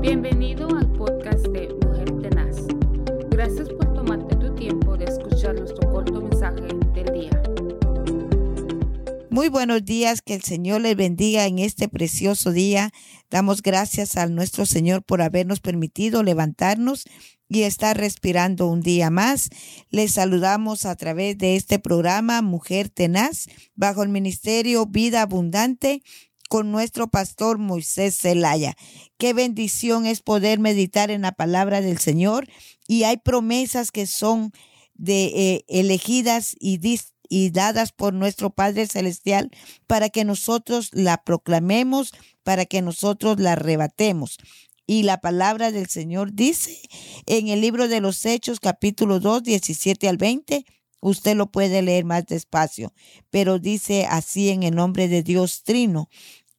Bienvenido al podcast de Mujer Tenaz. Gracias por tomarte tu tiempo de escuchar nuestro corto mensaje del día. Muy buenos días, que el Señor les bendiga en este precioso día. Damos gracias a nuestro Señor por habernos permitido levantarnos y estar respirando un día más. Les saludamos a través de este programa Mujer Tenaz bajo el ministerio Vida Abundante con nuestro pastor Moisés Zelaya. Qué bendición es poder meditar en la palabra del Señor y hay promesas que son de eh, elegidas y, y dadas por nuestro Padre Celestial para que nosotros la proclamemos, para que nosotros la arrebatemos. Y la palabra del Señor dice en el libro de los Hechos, capítulo 2, 17 al 20, Usted lo puede leer más despacio, pero dice así en el nombre de Dios Trino.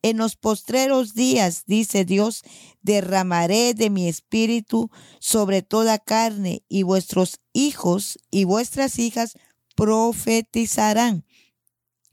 En los postreros días, dice Dios, derramaré de mi espíritu sobre toda carne y vuestros hijos y vuestras hijas profetizarán.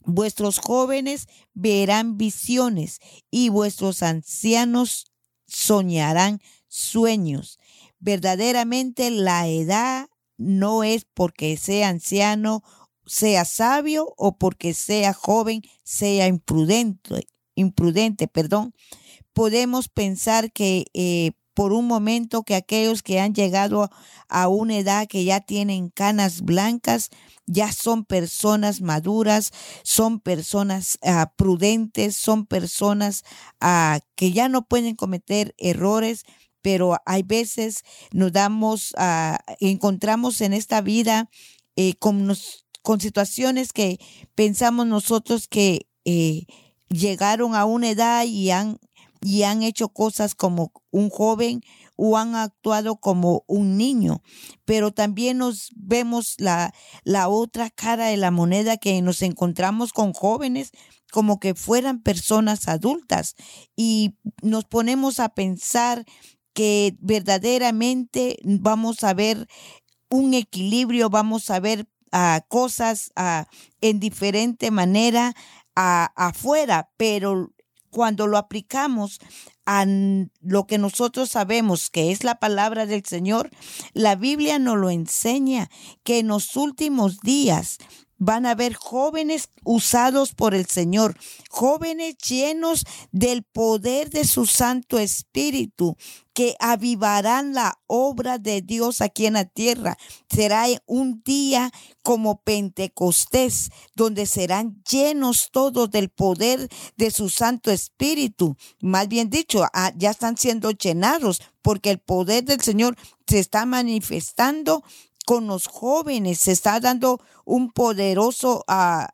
Vuestros jóvenes verán visiones y vuestros ancianos soñarán sueños. Verdaderamente la edad no es porque sea anciano, sea sabio o porque sea joven, sea imprudente imprudente, perdón, podemos pensar que eh, por un momento que aquellos que han llegado a una edad que ya tienen canas blancas, ya son personas maduras, son personas ah, prudentes, son personas ah, que ya no pueden cometer errores, pero hay veces nos damos, uh, encontramos en esta vida eh, con, con, situaciones que pensamos nosotros que eh, llegaron a una edad y han, y han hecho cosas como un joven o han actuado como un niño. Pero también nos vemos la, la otra cara de la moneda que nos encontramos con jóvenes como que fueran personas adultas y nos ponemos a pensar que verdaderamente vamos a ver un equilibrio, vamos a ver cosas en diferente manera afuera, pero cuando lo aplicamos a lo que nosotros sabemos que es la palabra del Señor, la Biblia nos lo enseña que en los últimos días van a haber jóvenes usados por el Señor, jóvenes llenos del poder de su Santo Espíritu, que avivarán la obra de Dios aquí en la tierra. Será un día como Pentecostés, donde serán llenos todos del poder de su Santo Espíritu. Más bien dicho, ah, ya están siendo llenados porque el poder del Señor se está manifestando con los jóvenes, se está dando un poderoso ah,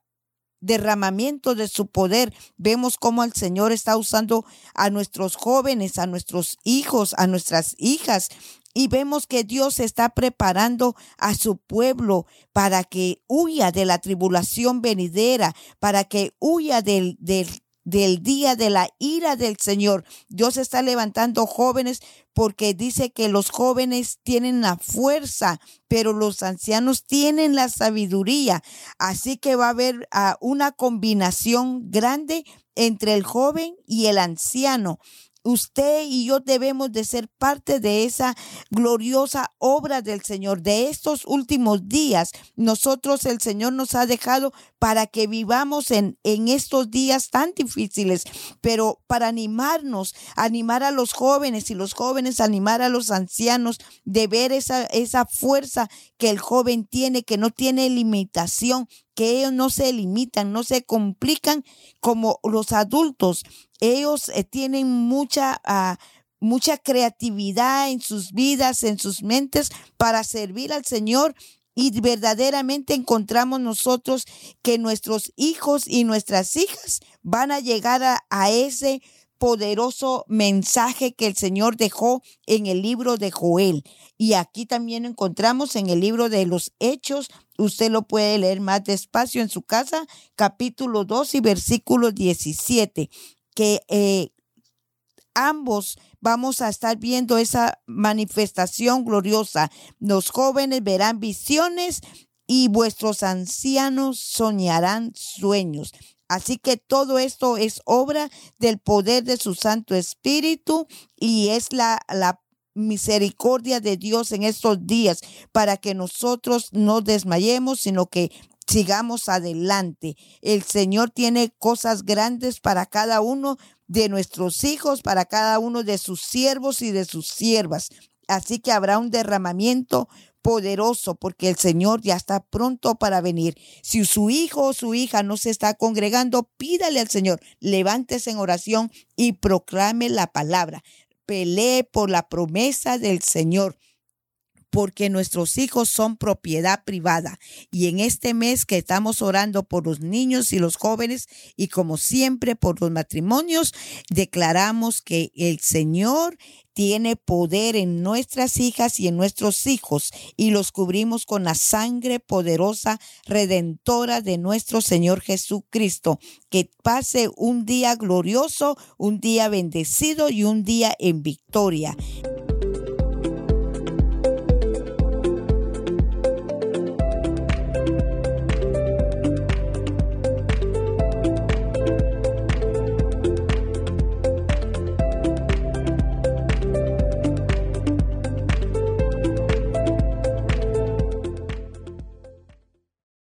derramamiento de su poder. Vemos cómo el Señor está usando a nuestros jóvenes, a nuestros hijos, a nuestras hijas. Y vemos que Dios está preparando a su pueblo para que huya de la tribulación venidera, para que huya del, del del día de la ira del Señor. Dios está levantando jóvenes porque dice que los jóvenes tienen la fuerza, pero los ancianos tienen la sabiduría. Así que va a haber ah, una combinación grande entre el joven y el anciano usted y yo debemos de ser parte de esa gloriosa obra del Señor. De estos últimos días, nosotros el Señor nos ha dejado para que vivamos en, en estos días tan difíciles, pero para animarnos, animar a los jóvenes y los jóvenes animar a los ancianos de ver esa, esa fuerza que el joven tiene, que no tiene limitación, que ellos no se limitan, no se complican como los adultos. Ellos eh, tienen mucha, ah, mucha creatividad en sus vidas, en sus mentes para servir al Señor y verdaderamente encontramos nosotros que nuestros hijos y nuestras hijas van a llegar a, ese poderoso mensaje que el Señor dejó en el libro de Joel. Y aquí también encontramos en el libro de los Hechos, usted lo puede leer más despacio en su casa, capítulo 2 y versículo 17, que eh, ambos vamos a estar viendo esa manifestación gloriosa. Los jóvenes verán visiones y vuestros ancianos soñarán sueños. Así que todo esto es obra del poder de su Santo Espíritu y es la, la misericordia de Dios en estos días para que nosotros no desmayemos, sino que sigamos adelante. El Señor tiene cosas grandes para cada uno de nuestros hijos, para cada uno de sus siervos y de sus siervas. Así que habrá un derramamiento poderoso porque el Señor ya está pronto para venir. Si su hijo o su hija no se está congregando, pídale al Señor, levántese en oración y proclame la palabra. Pelee por la promesa del Señor porque nuestros hijos son propiedad privada. Y en este mes que estamos orando por los niños y los jóvenes y como siempre por los matrimonios, declaramos que el Señor tiene poder en nuestras hijas y en nuestros hijos y los cubrimos con la sangre poderosa redentora de nuestro Señor Jesucristo. Que pase un día glorioso, un día bendecido y un día en victoria.